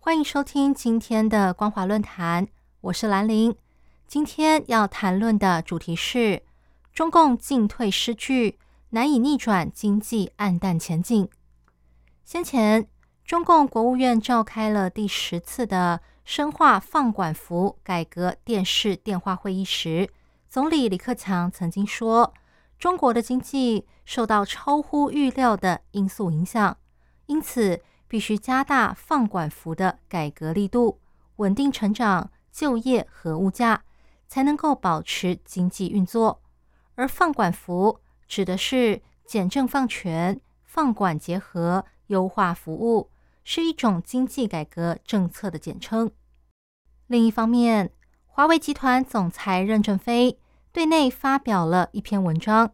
欢迎收听今天的光华论坛，我是兰玲。今天要谈论的主题是中共进退失据，难以逆转经济暗淡前景。先前，中共国务院召开了第十次的深化放管服改革电视电话会议时，总理李克强曾经说，中国的经济受到超乎预料的因素影响。因此，必须加大放管服的改革力度，稳定成长、就业和物价，才能够保持经济运作。而放管服指的是简政放权、放管结合、优化服务，是一种经济改革政策的简称。另一方面，华为集团总裁任正非对内发表了一篇文章，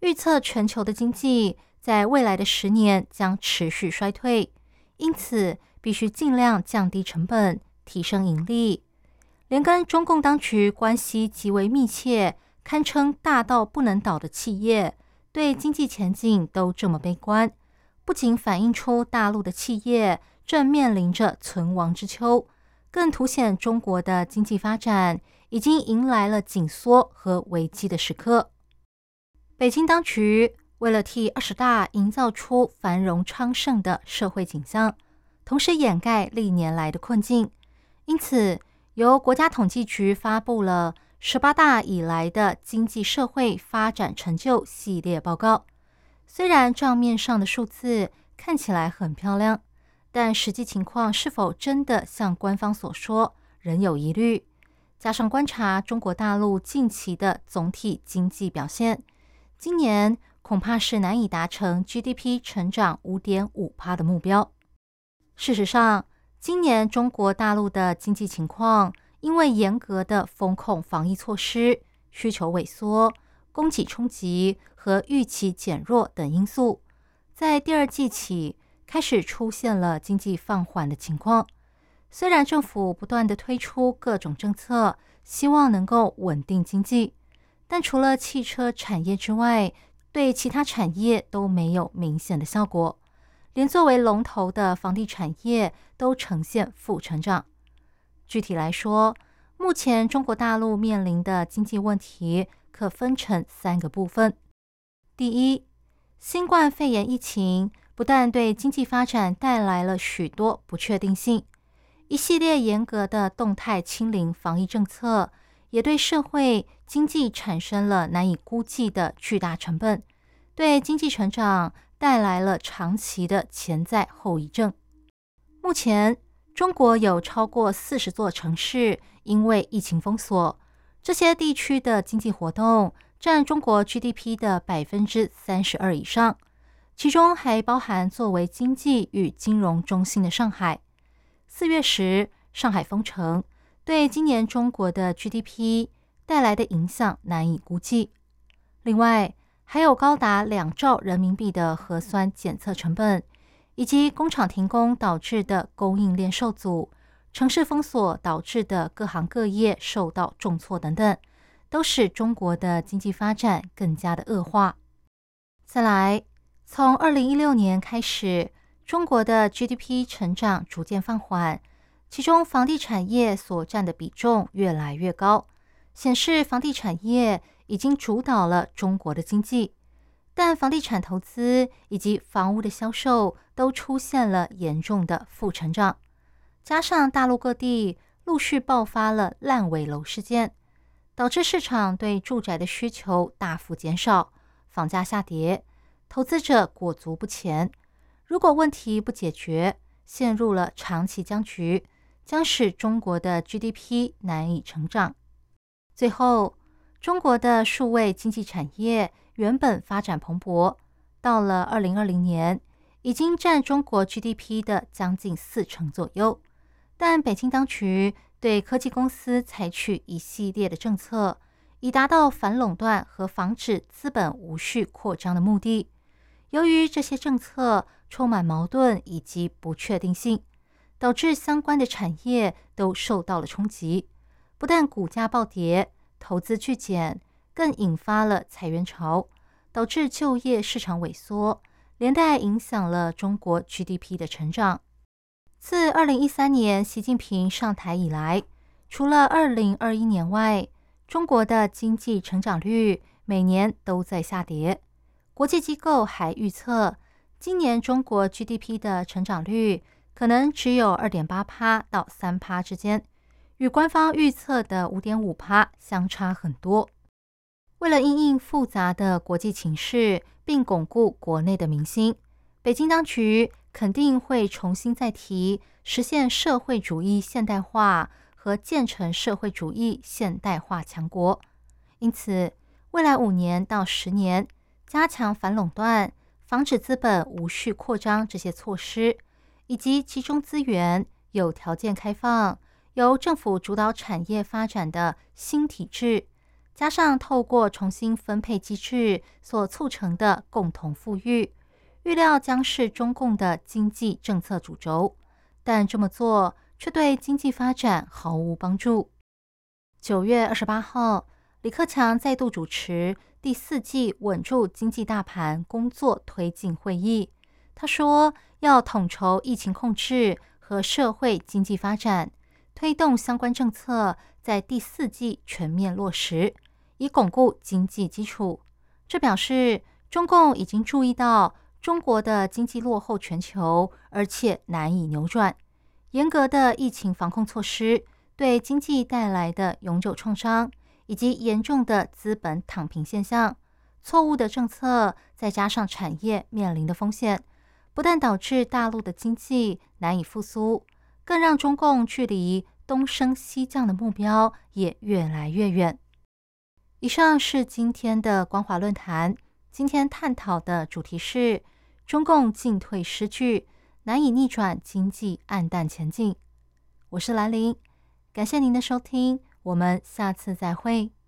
预测全球的经济。在未来的十年将持续衰退，因此必须尽量降低成本，提升盈利。连跟中共当局关系极为密切、堪称大到不能倒的企业，对经济前景都这么悲观，不仅反映出大陆的企业正面临着存亡之秋，更凸显中国的经济发展已经迎来了紧缩和危机的时刻。北京当局。为了替二十大营造出繁荣昌盛的社会景象，同时掩盖历年来的困境，因此由国家统计局发布了十八大以来的经济社会发展成就系列报告。虽然账面上的数字看起来很漂亮，但实际情况是否真的像官方所说，仍有疑虑。加上观察中国大陆近期的总体经济表现，今年。恐怕是难以达成 GDP 成长五点五帕的目标。事实上，今年中国大陆的经济情况，因为严格的风控防疫措施、需求萎缩、供给冲击和预期减弱等因素，在第二季起开始出现了经济放缓的情况。虽然政府不断的推出各种政策，希望能够稳定经济，但除了汽车产业之外，对其他产业都没有明显的效果，连作为龙头的房地产业都呈现负成长。具体来说，目前中国大陆面临的经济问题可分成三个部分：第一，新冠肺炎疫情不但对经济发展带来了许多不确定性，一系列严格的动态清零防疫政策。也对社会经济产生了难以估计的巨大成本，对经济成长带来了长期的潜在后遗症。目前，中国有超过四十座城市因为疫情封锁，这些地区的经济活动占中国 GDP 的百分之三十二以上，其中还包含作为经济与金融中心的上海。四月时，上海封城。对今年中国的 GDP 带来的影响难以估计。另外，还有高达两兆人民币的核酸检测成本，以及工厂停工导致的供应链受阻、城市封锁导致的各行各业受到重挫等等，都使中国的经济发展更加的恶化。再来，从二零一六年开始，中国的 GDP 成长逐渐放缓。其中，房地产业所占的比重越来越高，显示房地产业已经主导了中国的经济。但房地产投资以及房屋的销售都出现了严重的负成长，加上大陆各地陆续爆发了烂尾楼事件，导致市场对住宅的需求大幅减少，房价下跌，投资者裹足不前。如果问题不解决，陷入了长期僵局。将使中国的 GDP 难以成长。最后，中国的数位经济产业原本发展蓬勃，到了二零二零年，已经占中国 GDP 的将近四成左右。但北京当局对科技公司采取一系列的政策，以达到反垄断和防止资本无序扩张的目的。由于这些政策充满矛盾以及不确定性，导致相关的产业都受到了冲击，不但股价暴跌、投资巨减，更引发了裁员潮，导致就业市场萎缩，连带影响了中国 GDP 的成长。自二零一三年习近平上台以来，除了二零二一年外，中国的经济成长率每年都在下跌。国际机构还预测，今年中国 GDP 的成长率可能只有二点八趴到三趴之间，与官方预测的五点五趴相差很多。为了应应复杂的国际情势，并巩固国内的民心，北京当局肯定会重新再提实现社会主义现代化和建成社会主义现代化强国。因此，未来五年到十年。加强反垄断、防止资本无序扩张这些措施，以及集中资源、有条件开放、由政府主导产业发展的新体制，加上透过重新分配机制所促成的共同富裕，预料将是中共的经济政策主轴。但这么做却对经济发展毫无帮助。九月二十八号，李克强再度主持。第四季稳住经济大盘工作推进会议，他说要统筹疫情控制和社会经济发展，推动相关政策在第四季全面落实，以巩固经济基础。这表示中共已经注意到中国的经济落后全球，而且难以扭转。严格的疫情防控措施对经济带来的永久创伤。以及严重的资本躺平现象，错误的政策，再加上产业面临的风险，不但导致大陆的经济难以复苏，更让中共距离东升西降的目标也越来越远。以上是今天的光华论坛，今天探讨的主题是中共进退失据，难以逆转经济暗淡前进。我是兰陵，感谢您的收听。我们下次再会。